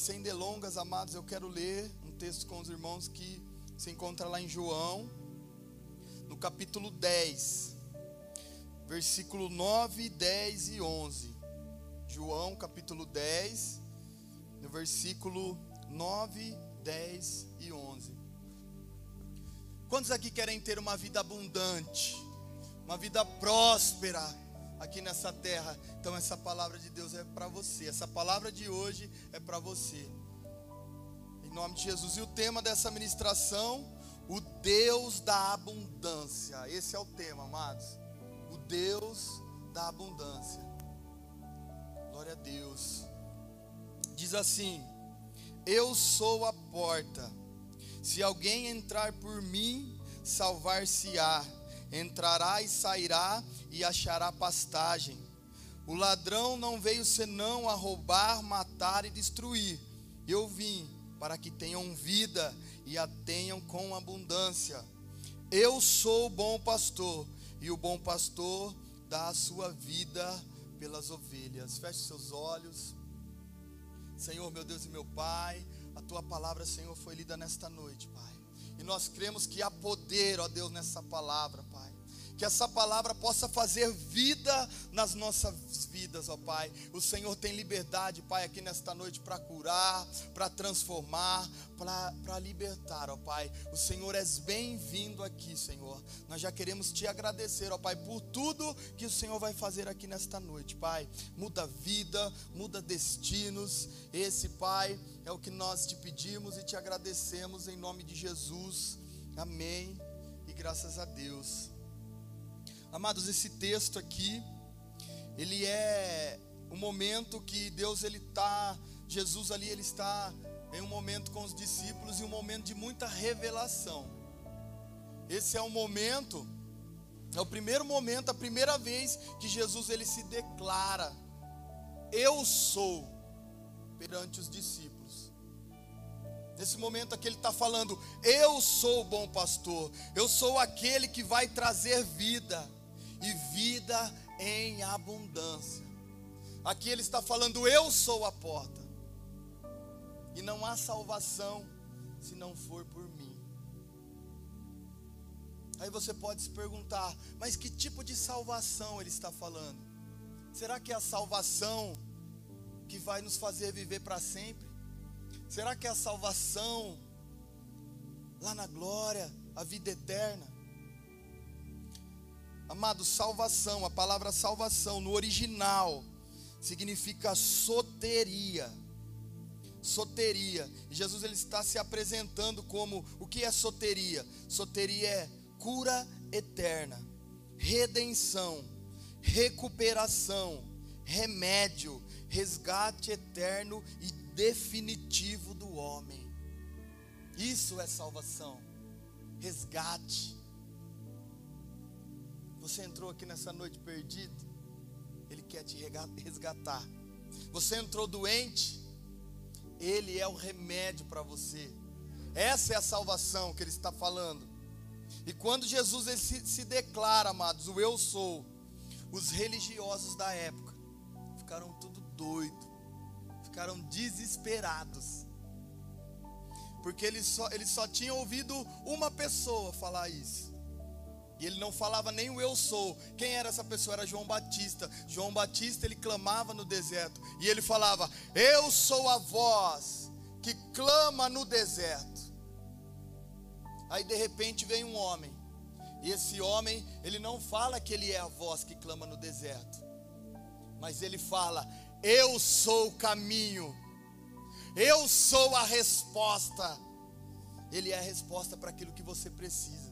sem delongas, amados, eu quero ler um texto com os irmãos que se encontra lá em João, no capítulo 10, versículo 9, 10 e 11. João, capítulo 10, no versículo 9, 10 e 11. Quantos aqui querem ter uma vida abundante, uma vida próspera aqui nessa terra? Então essa palavra de Deus é para você. Essa palavra de hoje é para você. Em nome de Jesus. E o tema dessa ministração, o Deus da abundância. Esse é o tema, amados. O Deus da abundância. Glória a Deus. Diz assim: Eu sou a porta. Se alguém entrar por mim, salvar-se-á. Entrará e sairá e achará pastagem. O ladrão não veio senão a roubar, matar e destruir. Eu vim para que tenham vida e a tenham com abundância. Eu sou o bom pastor, e o bom pastor dá a sua vida pelas ovelhas. Feche seus olhos. Senhor, meu Deus e meu Pai, a tua palavra, Senhor, foi lida nesta noite, Pai. E nós cremos que há poder, ó Deus, nessa palavra, Pai que essa palavra possa fazer vida nas nossas vidas, ó Pai. O Senhor tem liberdade, Pai, aqui nesta noite para curar, para transformar, para libertar, ó Pai. O Senhor és bem-vindo aqui, Senhor. Nós já queremos te agradecer, ó Pai, por tudo que o Senhor vai fazer aqui nesta noite, Pai. Muda vida, muda destinos. Esse, Pai, é o que nós te pedimos e te agradecemos em nome de Jesus. Amém. E graças a Deus. Amados, esse texto aqui, ele é um momento que Deus ele está, Jesus ali ele está em um momento com os discípulos e um momento de muita revelação. Esse é o momento, é o primeiro momento, a primeira vez que Jesus ele se declara: Eu sou perante os discípulos. Nesse momento aqui ele está falando: Eu sou o bom pastor, eu sou aquele que vai trazer vida e vida em abundância. Aqui ele está falando: Eu sou a porta, e não há salvação se não for por mim. Aí você pode se perguntar: Mas que tipo de salvação ele está falando? Será que é a salvação que vai nos fazer viver para sempre? Será que é a salvação lá na glória, a vida eterna? Amado, salvação, a palavra salvação no original significa soteria. Soteria. Jesus ele está se apresentando como o que é soteria? Soteria é cura eterna, redenção, recuperação, remédio, resgate eterno e definitivo do homem. Isso é salvação. Resgate você entrou aqui nessa noite perdido, Ele quer te resgatar. Você entrou doente, Ele é o remédio para você. Essa é a salvação que Ele está falando. E quando Jesus se, se declara, amados, o eu sou, os religiosos da época ficaram tudo doido, ficaram desesperados, porque eles só, eles só tinham ouvido uma pessoa falar isso. E ele não falava nem o eu sou. Quem era essa pessoa? Era João Batista. João Batista, ele clamava no deserto. E ele falava: Eu sou a voz que clama no deserto. Aí de repente vem um homem. E esse homem, ele não fala que ele é a voz que clama no deserto. Mas ele fala: Eu sou o caminho. Eu sou a resposta. Ele é a resposta para aquilo que você precisa.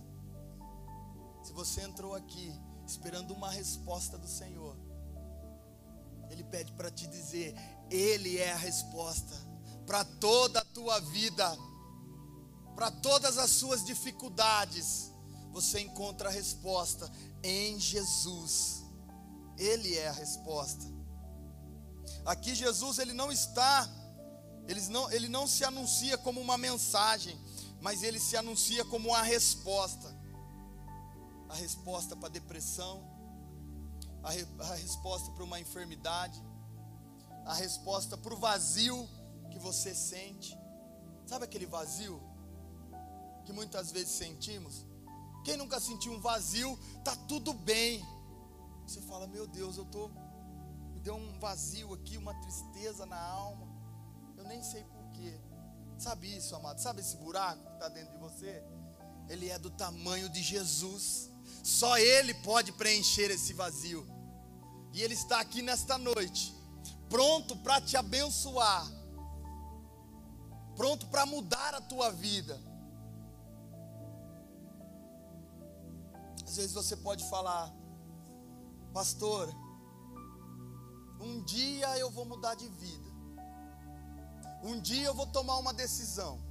Se você entrou aqui esperando uma resposta do Senhor, Ele pede para te dizer: Ele é a resposta para toda a tua vida, para todas as suas dificuldades. Você encontra a resposta em Jesus. Ele é a resposta. Aqui Jesus ele não está, ele não, ele não se anuncia como uma mensagem, mas ele se anuncia como uma resposta a resposta para depressão, a, re, a resposta para uma enfermidade, a resposta para o vazio que que você sente. Sabe aquele vazio que muitas vezes sentimos? Quem nunca sentiu um vazio, tá tudo bem. Você fala, meu Deus, eu tô me deu um vazio aqui, uma tristeza na alma. Eu nem sei porquê. Sabe isso, amado? Sabe esse buraco que está dentro de você? Ele é do tamanho de Jesus. Só Ele pode preencher esse vazio. E Ele está aqui nesta noite, pronto para te abençoar, pronto para mudar a tua vida. Às vezes você pode falar, pastor, um dia eu vou mudar de vida, um dia eu vou tomar uma decisão.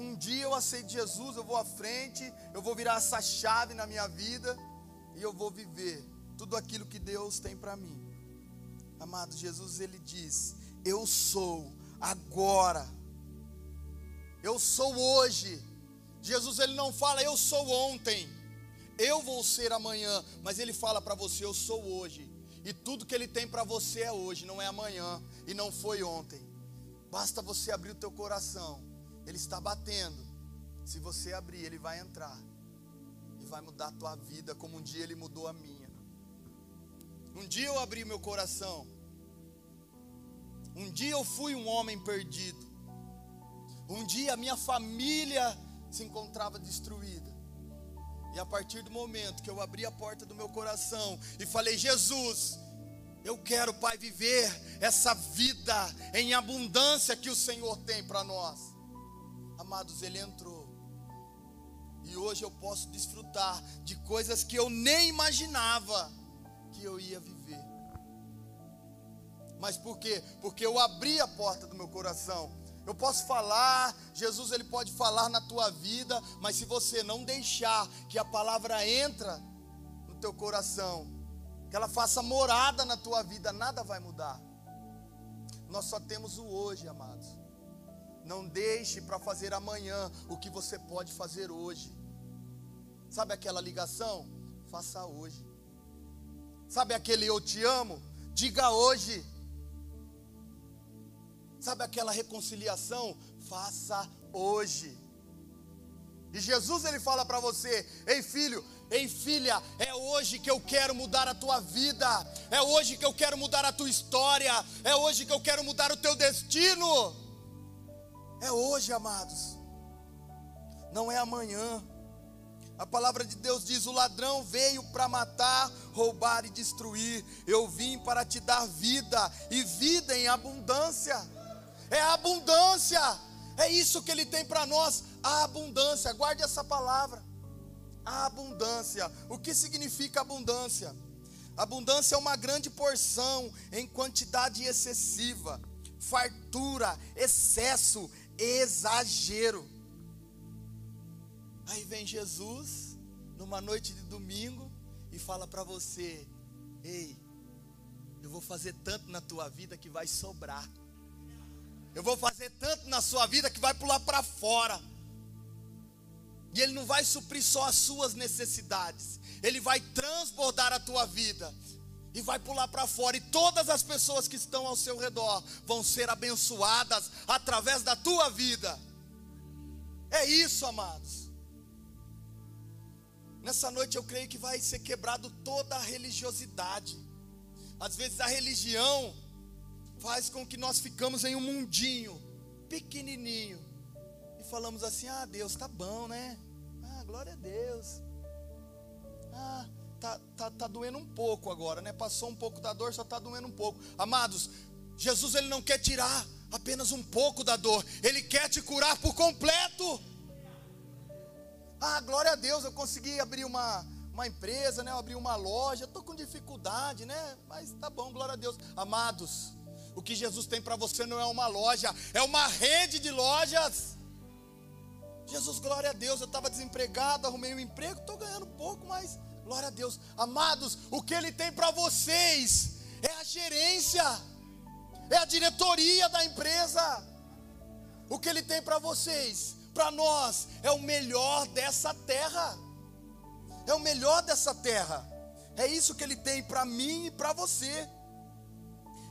Um dia eu aceito Jesus, eu vou à frente, eu vou virar essa chave na minha vida e eu vou viver tudo aquilo que Deus tem para mim. Amado, Jesus ele diz: Eu sou agora. Eu sou hoje. Jesus ele não fala eu sou ontem. Eu vou ser amanhã, mas ele fala para você eu sou hoje. E tudo que ele tem para você é hoje, não é amanhã e não foi ontem. Basta você abrir o teu coração. Ele está batendo. Se você abrir, ele vai entrar e vai mudar a tua vida como um dia ele mudou a minha. Um dia eu abri meu coração. Um dia eu fui um homem perdido. Um dia a minha família se encontrava destruída. E a partir do momento que eu abri a porta do meu coração e falei: Jesus, eu quero, Pai, viver essa vida em abundância que o Senhor tem para nós. Amados, Ele entrou. E hoje eu posso desfrutar de coisas que eu nem imaginava que eu ia viver. Mas por quê? Porque eu abri a porta do meu coração. Eu posso falar, Jesus ele pode falar na tua vida, mas se você não deixar que a palavra entra no teu coração, que ela faça morada na tua vida, nada vai mudar. Nós só temos o hoje, amados. Não deixe para fazer amanhã o que você pode fazer hoje. Sabe aquela ligação? Faça hoje. Sabe aquele eu te amo? Diga hoje. Sabe aquela reconciliação? Faça hoje. E Jesus ele fala para você: "Ei filho, ei filha, é hoje que eu quero mudar a tua vida. É hoje que eu quero mudar a tua história. É hoje que eu quero mudar o teu destino." É hoje, amados. Não é amanhã. A palavra de Deus diz: O ladrão veio para matar, roubar e destruir. Eu vim para te dar vida e vida em abundância é abundância. É isso que ele tem para nós, a abundância. Guarde essa palavra. A abundância. O que significa abundância? Abundância é uma grande porção em quantidade excessiva, fartura, excesso, exagero. Aí vem Jesus numa noite de domingo e fala para você: "Ei, eu vou fazer tanto na tua vida que vai sobrar". Eu vou fazer tanto na sua vida que vai pular para fora. E Ele não vai suprir só as suas necessidades, Ele vai transbordar a tua vida e vai pular para fora, e todas as pessoas que estão ao seu redor vão ser abençoadas através da tua vida. É isso, amados. Nessa noite eu creio que vai ser quebrado toda a religiosidade. Às vezes a religião faz com que nós ficamos em um mundinho pequenininho e falamos assim: "Ah, Deus, tá bom, né? Ah, glória a Deus. Ah, tá, tá, tá doendo um pouco agora, né? Passou um pouco da dor, só tá doendo um pouco. Amados, Jesus ele não quer tirar apenas um pouco da dor, ele quer te curar por completo. Ah, glória a Deus, eu consegui abrir uma uma empresa, né? Eu abri uma loja, estou com dificuldade, né? Mas tá bom, glória a Deus. Amados, o que Jesus tem para você não é uma loja, é uma rede de lojas. Jesus, glória a Deus, eu estava desempregado, arrumei um emprego, estou ganhando pouco, mas glória a Deus. Amados, o que Ele tem para vocês é a gerência, é a diretoria da empresa. O que Ele tem para vocês, para nós, é o melhor dessa terra. É o melhor dessa terra. É isso que Ele tem para mim e para você.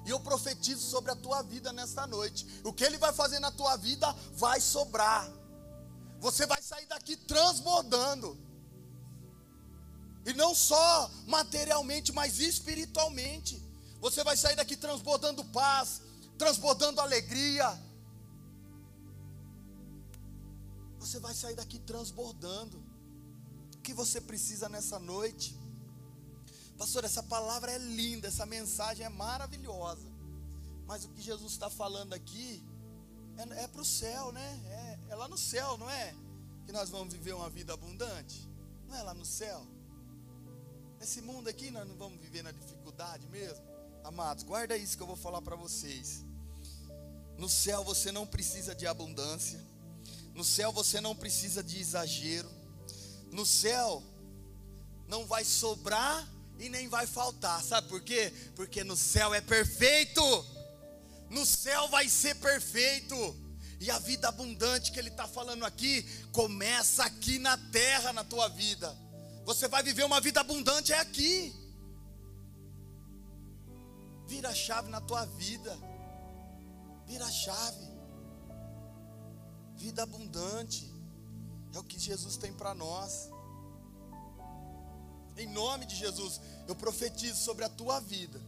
E eu profetizo sobre a tua vida nesta noite. O que Ele vai fazer na tua vida vai sobrar. Você vai sair daqui transbordando. E não só materialmente, mas espiritualmente. Você vai sair daqui transbordando paz, transbordando alegria. Você vai sair daqui transbordando. O que você precisa nessa noite? Pastor, essa palavra é linda, essa mensagem é maravilhosa. Mas o que Jesus está falando aqui é, é para o céu, né? É, é lá no céu, não é? Que nós vamos viver uma vida abundante. Não é lá no céu? Nesse mundo aqui nós não vamos viver na dificuldade mesmo? Amados, guarda isso que eu vou falar para vocês. No céu você não precisa de abundância. No céu você não precisa de exagero. No céu não vai sobrar e nem vai faltar. Sabe por quê? Porque no céu é perfeito. No céu vai ser perfeito. E a vida abundante que ele está falando aqui começa aqui na terra, na tua vida. Você vai viver uma vida abundante é aqui. Vira a chave na tua vida. Vira a chave. Vida abundante. É o que Jesus tem para nós. Em nome de Jesus, eu profetizo sobre a tua vida.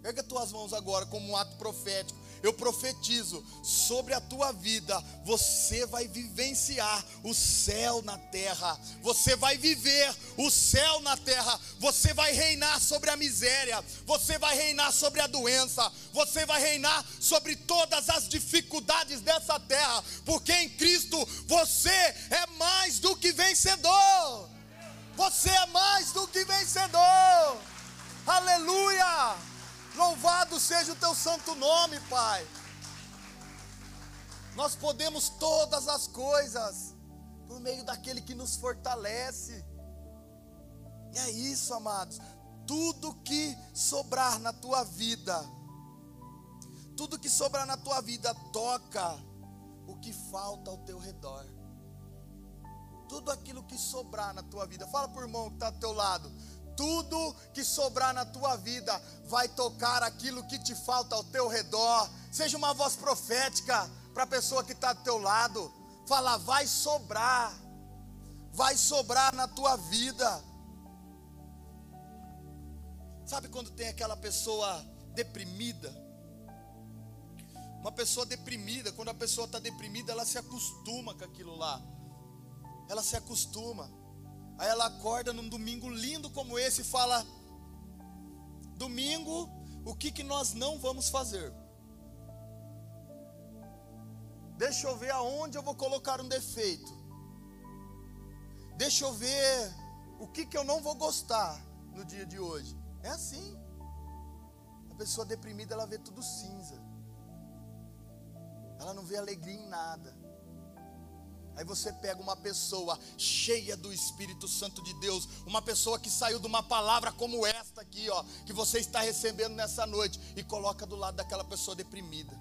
Pega as tuas mãos agora como um ato profético eu profetizo sobre a tua vida, você vai vivenciar o céu na terra, você vai viver o céu na terra, você vai reinar sobre a miséria, você vai reinar sobre a doença, você vai reinar sobre todas as dificuldades dessa terra, porque em Cristo você é mais do que vencedor. Você é mais do que vencedor. Aleluia! Louvado seja o teu santo nome, Pai. Nós podemos todas as coisas por meio daquele que nos fortalece. E é isso, amados. Tudo que sobrar na tua vida, tudo que sobrar na tua vida, toca o que falta ao teu redor. Tudo aquilo que sobrar na tua vida, fala por irmão que está ao teu lado tudo que sobrar na tua vida vai tocar aquilo que te falta ao teu redor. Seja uma voz profética para a pessoa que está do teu lado. Fala, vai sobrar, vai sobrar na tua vida. Sabe quando tem aquela pessoa deprimida? Uma pessoa deprimida, quando a pessoa está deprimida, ela se acostuma com aquilo lá. Ela se acostuma. Aí ela acorda num domingo lindo como esse e fala: Domingo, o que, que nós não vamos fazer? Deixa eu ver aonde eu vou colocar um defeito. Deixa eu ver o que, que eu não vou gostar no dia de hoje. É assim. A pessoa deprimida, ela vê tudo cinza. Ela não vê alegria em nada. Aí você pega uma pessoa cheia do Espírito Santo de Deus, uma pessoa que saiu de uma palavra como esta aqui, ó, que você está recebendo nessa noite, e coloca do lado daquela pessoa deprimida.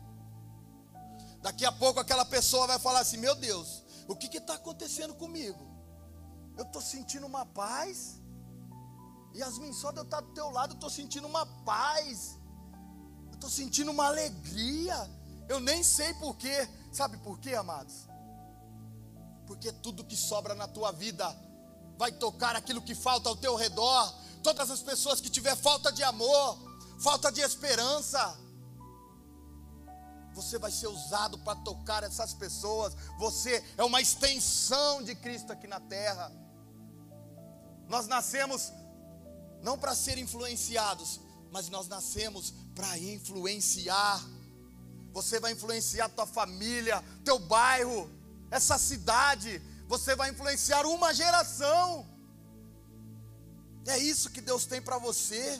Daqui a pouco aquela pessoa vai falar assim: Meu Deus, o que está acontecendo comigo? Eu estou sentindo uma paz. Yasmin, só de eu estar do teu lado, eu estou sentindo uma paz. Eu estou sentindo uma alegria. Eu nem sei porquê. Sabe por quê, amados? Porque tudo que sobra na tua vida vai tocar aquilo que falta ao teu redor. Todas as pessoas que tiver falta de amor, falta de esperança, você vai ser usado para tocar essas pessoas. Você é uma extensão de Cristo aqui na terra. Nós nascemos não para ser influenciados, mas nós nascemos para influenciar. Você vai influenciar tua família, teu bairro, essa cidade, você vai influenciar uma geração. É isso que Deus tem para você.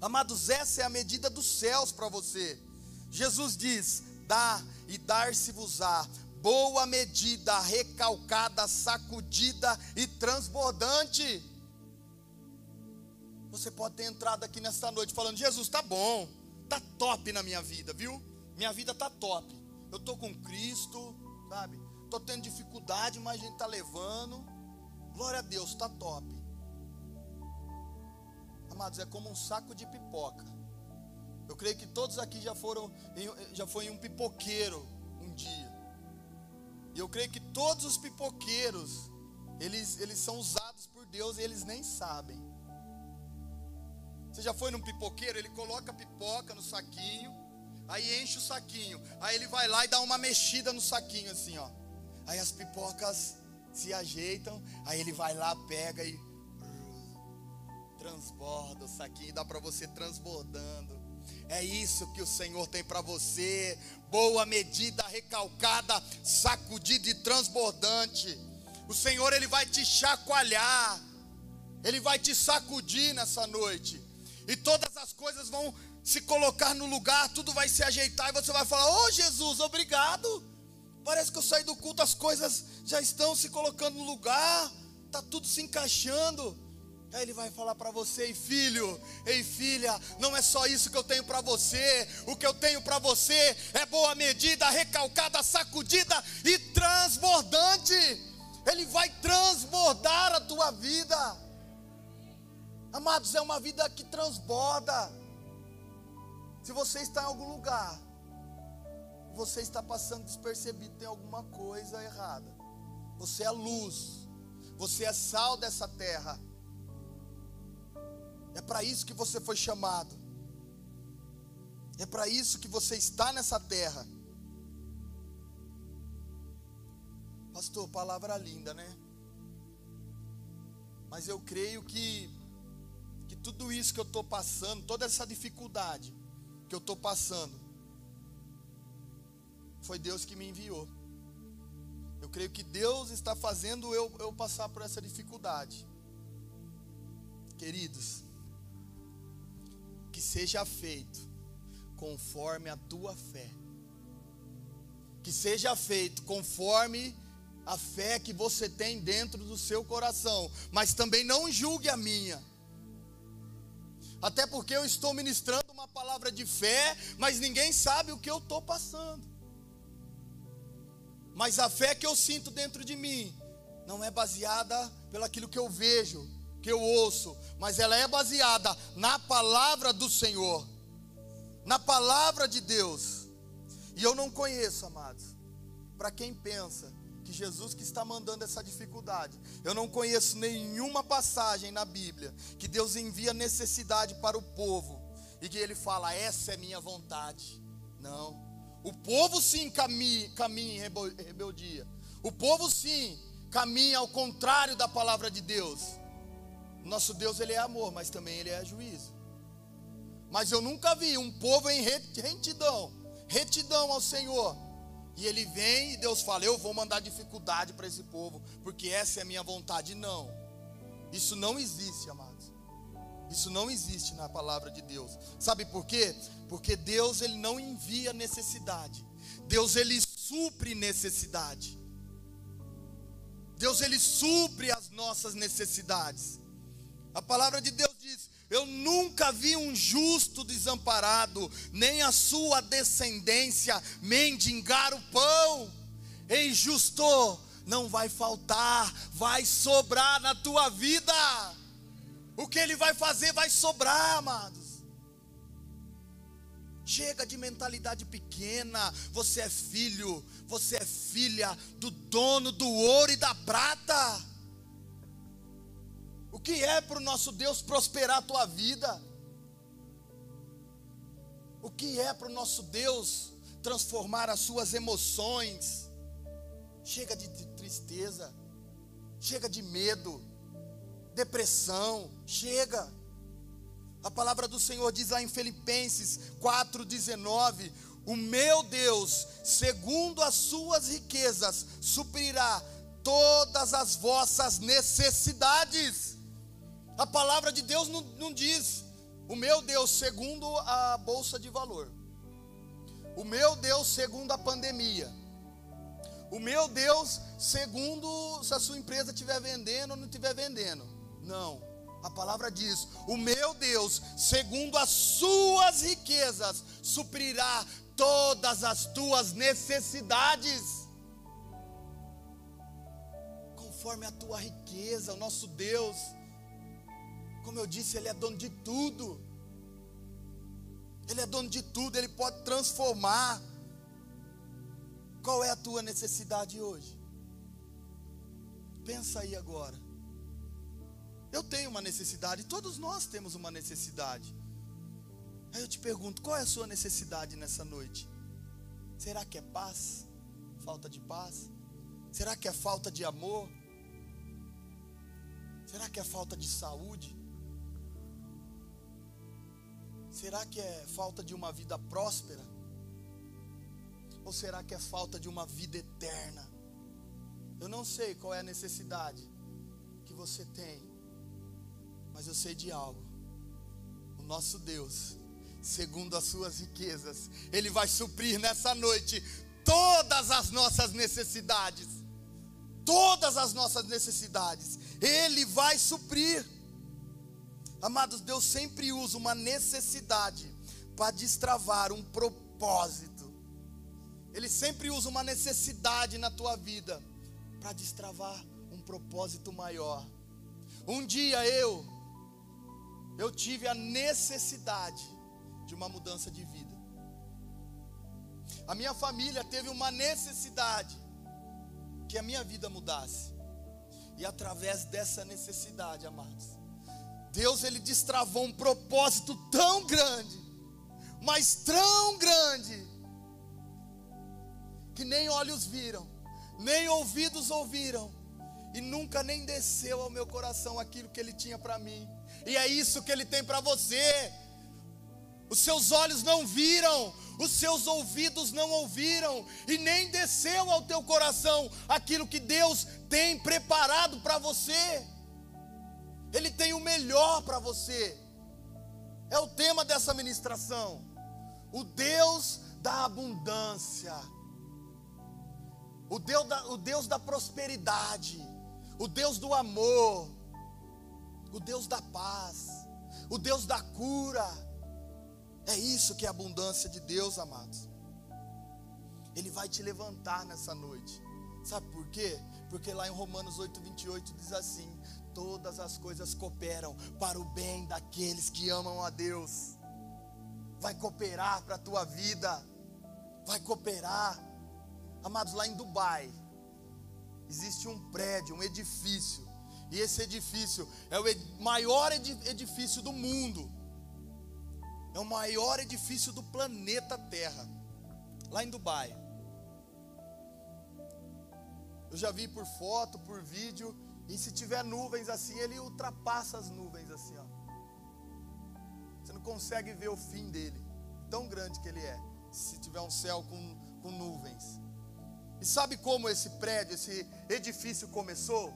Amados, essa é a medida dos céus para você. Jesus diz: dá e dar-se-vos-á, boa medida, recalcada, sacudida e transbordante. Você pode ter entrado aqui nesta noite falando: Jesus, tá bom, tá top na minha vida, viu? Minha vida tá top. Eu tô com Cristo, sabe? Estou tendo dificuldade, mas a gente está levando. Glória a Deus, está top. Amados, é como um saco de pipoca. Eu creio que todos aqui já foram, já foi em um pipoqueiro um dia. E eu creio que todos os pipoqueiros, eles, eles são usados por Deus e eles nem sabem. Você já foi num pipoqueiro? Ele coloca a pipoca no saquinho, aí enche o saquinho, aí ele vai lá e dá uma mexida no saquinho assim, ó. Aí as pipocas se ajeitam, aí ele vai lá, pega e transborda o saquinho, dá para você transbordando. É isso que o Senhor tem para você. Boa medida, recalcada, sacudida e transbordante. O Senhor ele vai te chacoalhar. Ele vai te sacudir nessa noite. E todas as coisas vão se colocar no lugar, tudo vai se ajeitar e você vai falar: "Oh, Jesus, obrigado". Parece que eu saí do culto, as coisas já estão se colocando no lugar, tá tudo se encaixando. Aí ele vai falar para você, ei filho, ei filha, não é só isso que eu tenho para você, o que eu tenho para você é boa medida, recalcada, sacudida e transbordante. Ele vai transbordar a tua vida. Amados, é uma vida que transborda. Se você está em algum lugar, você está passando despercebido, tem alguma coisa errada. Você é luz, você é sal dessa terra. É para isso que você foi chamado. É para isso que você está nessa terra. Pastor, palavra linda, né? Mas eu creio que que tudo isso que eu estou passando, toda essa dificuldade que eu estou passando, foi Deus que me enviou. Eu creio que Deus está fazendo eu, eu passar por essa dificuldade. Queridos, que seja feito conforme a tua fé. Que seja feito conforme a fé que você tem dentro do seu coração, mas também não julgue a minha. Até porque eu estou ministrando uma palavra de fé, mas ninguém sabe o que eu estou passando. Mas a fé que eu sinto dentro de mim não é baseada pelaquilo que eu vejo, que eu ouço, mas ela é baseada na palavra do Senhor, na palavra de Deus. E eu não conheço, amados, para quem pensa que Jesus que está mandando essa dificuldade. Eu não conheço nenhuma passagem na Bíblia que Deus envia necessidade para o povo e que ele fala: "Essa é minha vontade". Não. O povo sim caminha, caminha em rebeldia. O povo sim caminha ao contrário da palavra de Deus. Nosso Deus, ele é amor, mas também ele é juízo. Mas eu nunca vi um povo em retidão, retidão ao Senhor. E ele vem e Deus fala: Eu vou mandar dificuldade para esse povo, porque essa é a minha vontade. Não, isso não existe, amados. Isso não existe na palavra de Deus. Sabe por quê? Porque Deus ele não envia necessidade. Deus ele supre necessidade. Deus ele supre as nossas necessidades. A palavra de Deus diz: Eu nunca vi um justo desamparado, nem a sua descendência mendigar o pão. Ei, justo, não vai faltar, vai sobrar na tua vida. O que ele vai fazer vai sobrar, amados. Chega de mentalidade pequena. Você é filho, você é filha do dono do ouro e da prata. O que é para o nosso Deus prosperar a tua vida? O que é para o nosso Deus transformar as suas emoções? Chega de tristeza, chega de medo, depressão, chega. A palavra do Senhor diz lá em Filipenses 4,19: O meu Deus, segundo as suas riquezas, suprirá todas as vossas necessidades. A palavra de Deus não, não diz, o meu Deus, segundo a bolsa de valor, o meu Deus, segundo a pandemia, o meu Deus, segundo se a sua empresa estiver vendendo ou não estiver vendendo. Não. A palavra diz: O meu Deus, segundo as suas riquezas, suprirá todas as tuas necessidades. Conforme a tua riqueza, o nosso Deus como eu disse, Ele é dono de tudo. Ele é dono de tudo, ele pode transformar. Qual é a tua necessidade hoje? Pensa aí agora. Eu tenho uma necessidade, todos nós temos uma necessidade. Aí eu te pergunto, qual é a sua necessidade nessa noite? Será que é paz? Falta de paz? Será que é falta de amor? Será que é falta de saúde? Será que é falta de uma vida próspera? Ou será que é falta de uma vida eterna? Eu não sei qual é a necessidade que você tem, mas eu sei de algo. O nosso Deus, segundo as suas riquezas, Ele vai suprir nessa noite todas as nossas necessidades. Todas as nossas necessidades, Ele vai suprir. Amados, Deus sempre usa uma necessidade para destravar um propósito. Ele sempre usa uma necessidade na tua vida para destravar um propósito maior. Um dia eu eu tive a necessidade de uma mudança de vida. A minha família teve uma necessidade que a minha vida mudasse. E através dessa necessidade, amados, Deus ele destravou um propósito tão grande, mas tão grande, que nem olhos viram, nem ouvidos ouviram, e nunca nem desceu ao meu coração aquilo que ele tinha para mim. E é isso que ele tem para você. Os seus olhos não viram, os seus ouvidos não ouviram, e nem desceu ao teu coração aquilo que Deus tem preparado para você. Ele tem o melhor para você. É o tema dessa ministração. O Deus da abundância. O Deus da, o Deus da prosperidade. O Deus do amor. O Deus da paz. O Deus da cura. É isso que é a abundância de Deus, amados. Ele vai te levantar nessa noite. Sabe por quê? Porque lá em Romanos 8, 28 diz assim: todas as coisas cooperam para o bem daqueles que amam a Deus. Vai cooperar para a tua vida, vai cooperar. Amados, lá em Dubai, existe um prédio, um edifício, e esse edifício é o maior edifício do mundo, é o maior edifício do planeta Terra, lá em Dubai. Eu já vi por foto, por vídeo, e se tiver nuvens assim, ele ultrapassa as nuvens assim, ó. Você não consegue ver o fim dele, tão grande que ele é. Se tiver um céu com, com nuvens. E sabe como esse prédio, esse edifício começou?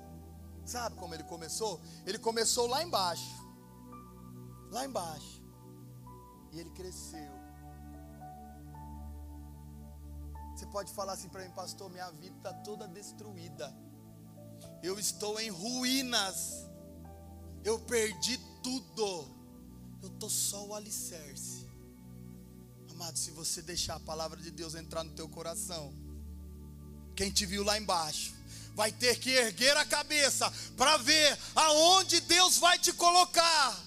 Sabe como ele começou? Ele começou lá embaixo. Lá embaixo. E ele cresceu. Você pode falar assim para mim, pastor, minha vida está toda destruída eu estou em ruínas, eu perdi tudo, eu estou só o alicerce. Amado, se você deixar a palavra de Deus entrar no teu coração, quem te viu lá embaixo, vai ter que erguer a cabeça para ver aonde Deus vai te colocar.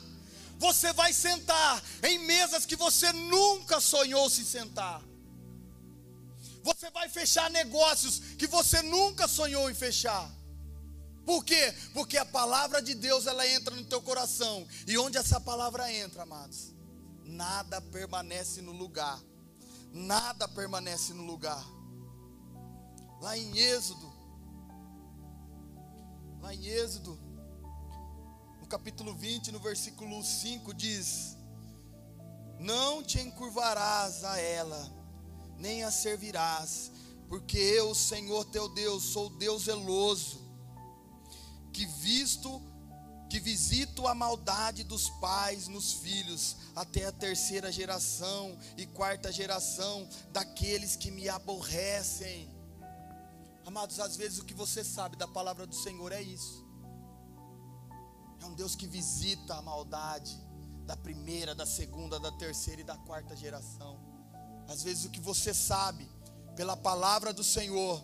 Você vai sentar em mesas que você nunca sonhou se sentar. Você vai fechar negócios que você nunca sonhou em fechar. Por quê? Porque a palavra de Deus ela entra no teu coração. E onde essa palavra entra, amados? Nada permanece no lugar. Nada permanece no lugar. Lá em Êxodo, lá em Êxodo, no capítulo 20, no versículo 5 diz: Não te encurvarás a ela, nem a servirás, porque eu, Senhor teu Deus, sou Deus zeloso que visto que visito a maldade dos pais nos filhos até a terceira geração e quarta geração daqueles que me aborrecem. Amados, às vezes o que você sabe da palavra do Senhor é isso. É um Deus que visita a maldade da primeira, da segunda, da terceira e da quarta geração. Às vezes o que você sabe pela palavra do Senhor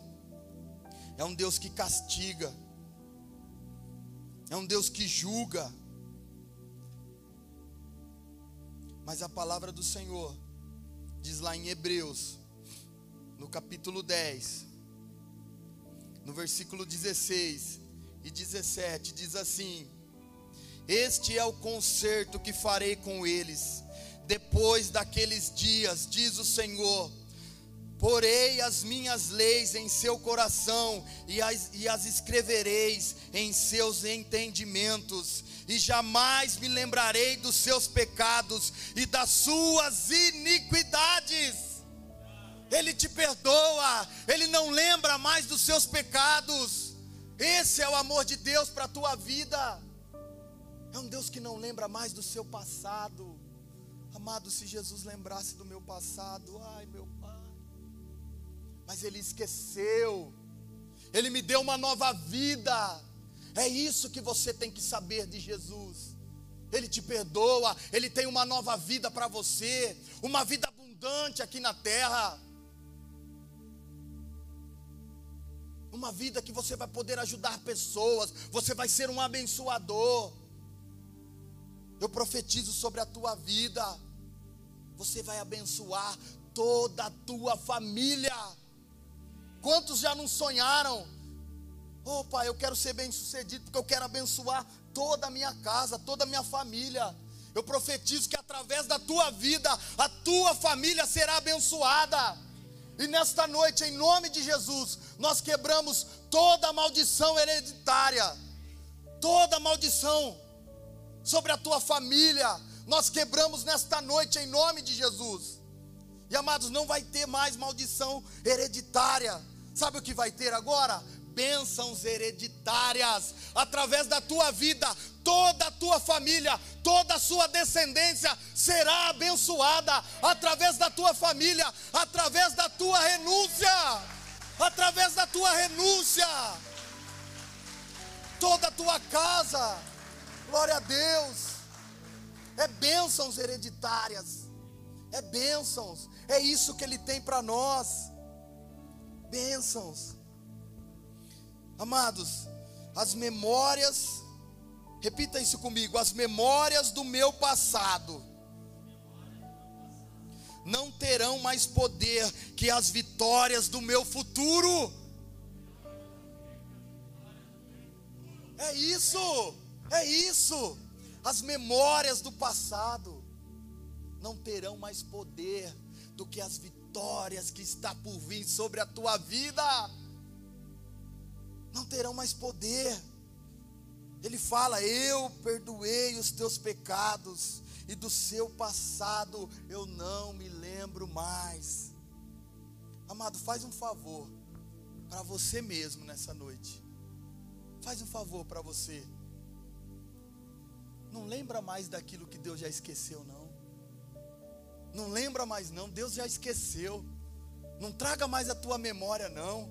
é um Deus que castiga é um Deus que julga. Mas a palavra do Senhor diz lá em Hebreus, no capítulo 10, no versículo 16 e 17, diz assim: Este é o concerto que farei com eles, depois daqueles dias, diz o Senhor. Porei as minhas leis em seu coração e as, e as escrevereis em seus entendimentos, e jamais me lembrarei dos seus pecados e das suas iniquidades. Ele te perdoa, Ele não lembra mais dos seus pecados. Esse é o amor de Deus para a tua vida. É um Deus que não lembra mais do seu passado. Amado, se Jesus lembrasse do meu passado, ai meu Pai. Mas Ele esqueceu, Ele me deu uma nova vida. É isso que você tem que saber de Jesus. Ele te perdoa, Ele tem uma nova vida para você, uma vida abundante aqui na terra. uma vida que você vai poder ajudar pessoas, você vai ser um abençoador. Eu profetizo sobre a tua vida, você vai abençoar toda a tua família. Quantos já não sonharam? Oh, pai, eu quero ser bem sucedido, porque eu quero abençoar toda a minha casa, toda a minha família. Eu profetizo que através da tua vida, a tua família será abençoada. E nesta noite, em nome de Jesus, nós quebramos toda maldição hereditária, toda maldição sobre a tua família. Nós quebramos nesta noite em nome de Jesus. E amados, não vai ter mais maldição hereditária. Sabe o que vai ter agora? bênçãos hereditárias através da tua vida, toda a tua família, toda a sua descendência será abençoada através da tua família, através da tua renúncia, através da tua renúncia, toda a tua casa, glória a Deus, é bênçãos hereditárias, é bênçãos, é isso que Ele tem para nós, bênçãos. Amados, as memórias, repita isso comigo, as memórias do meu passado não terão mais poder que as vitórias do meu futuro. É isso, é isso. As memórias do passado não terão mais poder do que as vitórias que está por vir sobre a tua vida não terão mais poder. Ele fala: Eu perdoei os teus pecados, e do seu passado eu não me lembro mais. Amado, faz um favor para você mesmo nessa noite. Faz um favor para você. Não lembra mais daquilo que Deus já esqueceu, não. Não lembra mais, não. Deus já esqueceu. Não traga mais a tua memória, não.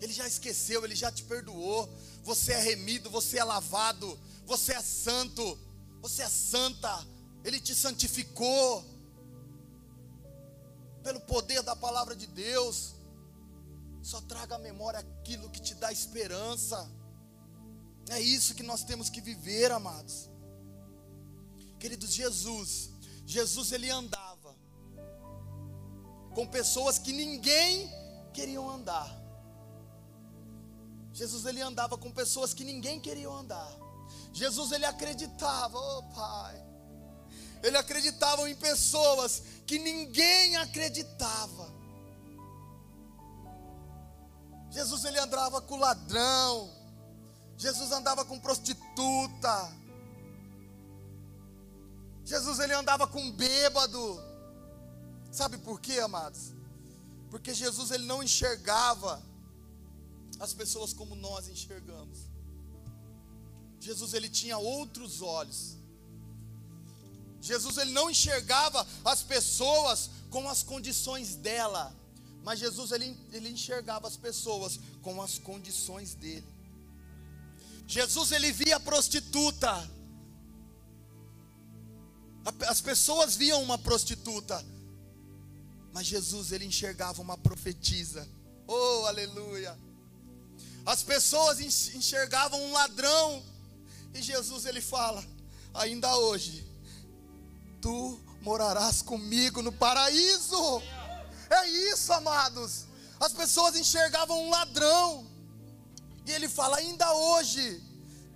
Ele já esqueceu, ele já te perdoou. Você é remido, você é lavado, você é santo, você é santa. Ele te santificou pelo poder da palavra de Deus. Só traga à memória aquilo que te dá esperança. É isso que nós temos que viver, amados. Queridos, Jesus, Jesus ele andava com pessoas que ninguém queriam andar. Jesus ele andava com pessoas que ninguém queria andar. Jesus ele acreditava, oh Pai. Ele acreditava em pessoas que ninguém acreditava. Jesus ele andava com ladrão. Jesus andava com prostituta. Jesus ele andava com bêbado. Sabe por quê, amados? Porque Jesus ele não enxergava as pessoas como nós enxergamos. Jesus ele tinha outros olhos. Jesus ele não enxergava as pessoas com as condições dela, mas Jesus ele, ele enxergava as pessoas com as condições dele. Jesus ele via a prostituta. As pessoas viam uma prostituta, mas Jesus ele enxergava uma profetisa. Oh, aleluia! As pessoas enxergavam um ladrão. E Jesus ele fala: ainda hoje, tu morarás comigo no paraíso. É isso, amados. As pessoas enxergavam um ladrão. E ele fala: ainda hoje,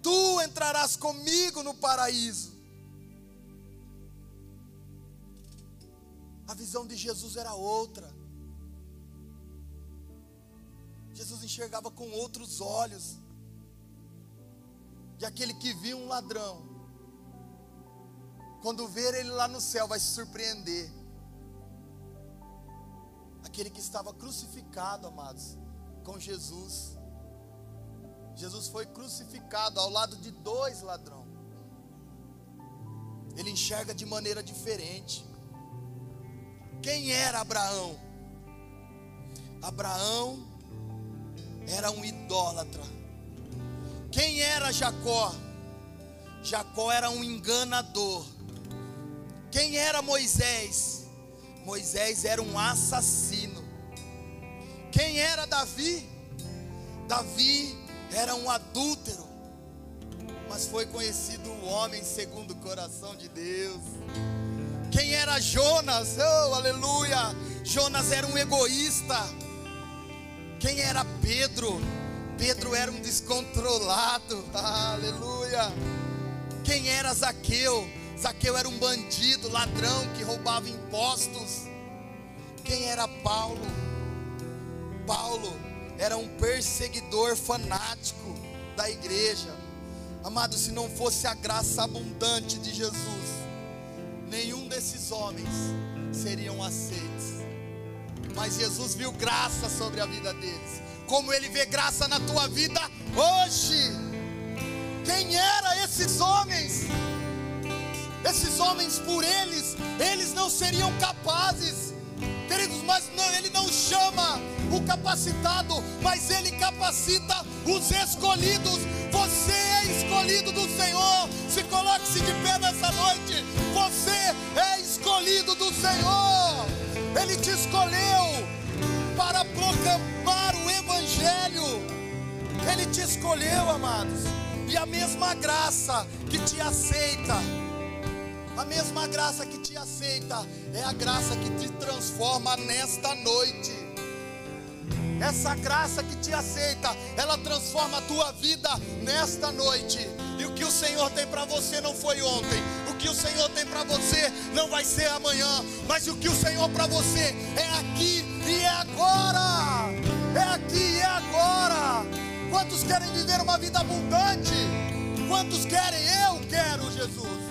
tu entrarás comigo no paraíso. A visão de Jesus era outra. Jesus enxergava com outros olhos. E aquele que viu um ladrão, quando ver ele lá no céu, vai se surpreender. Aquele que estava crucificado, amados, com Jesus. Jesus foi crucificado ao lado de dois ladrões. Ele enxerga de maneira diferente. Quem era Abraão? Abraão era um idólatra. Quem era Jacó? Jacó era um enganador. Quem era Moisés? Moisés era um assassino. Quem era Davi? Davi era um adúltero, mas foi conhecido o homem segundo o coração de Deus. Quem era Jonas? Oh, aleluia! Jonas era um egoísta. Quem era Pedro? Pedro era um descontrolado. Aleluia. Quem era Zaqueu? Zaqueu era um bandido, ladrão que roubava impostos. Quem era Paulo? Paulo era um perseguidor fanático da igreja. Amado, se não fosse a graça abundante de Jesus, nenhum desses homens seriam aceitos. Mas Jesus viu graça sobre a vida deles. Como ele vê graça na tua vida hoje. Quem eram esses homens? Esses homens por eles, eles não seriam capazes. Queridos, mas não, ele não chama o capacitado, mas ele capacita os escolhidos. Você é escolhido do Senhor. Se coloque-se de pé nessa noite. Você é escolhido do Senhor. Ele te escolheu para proclamar o Evangelho. Ele te escolheu, amados. E a mesma graça que te aceita, a mesma graça que te aceita, é a graça que te transforma nesta noite. Essa graça que te aceita, ela transforma a tua vida nesta noite. E o que o Senhor tem para você não foi ontem. O que o Senhor tem para você não vai ser amanhã. Mas o que o Senhor para você é aqui e é agora. É aqui e é agora. Quantos querem viver uma vida abundante? Quantos querem? Eu quero, Jesus.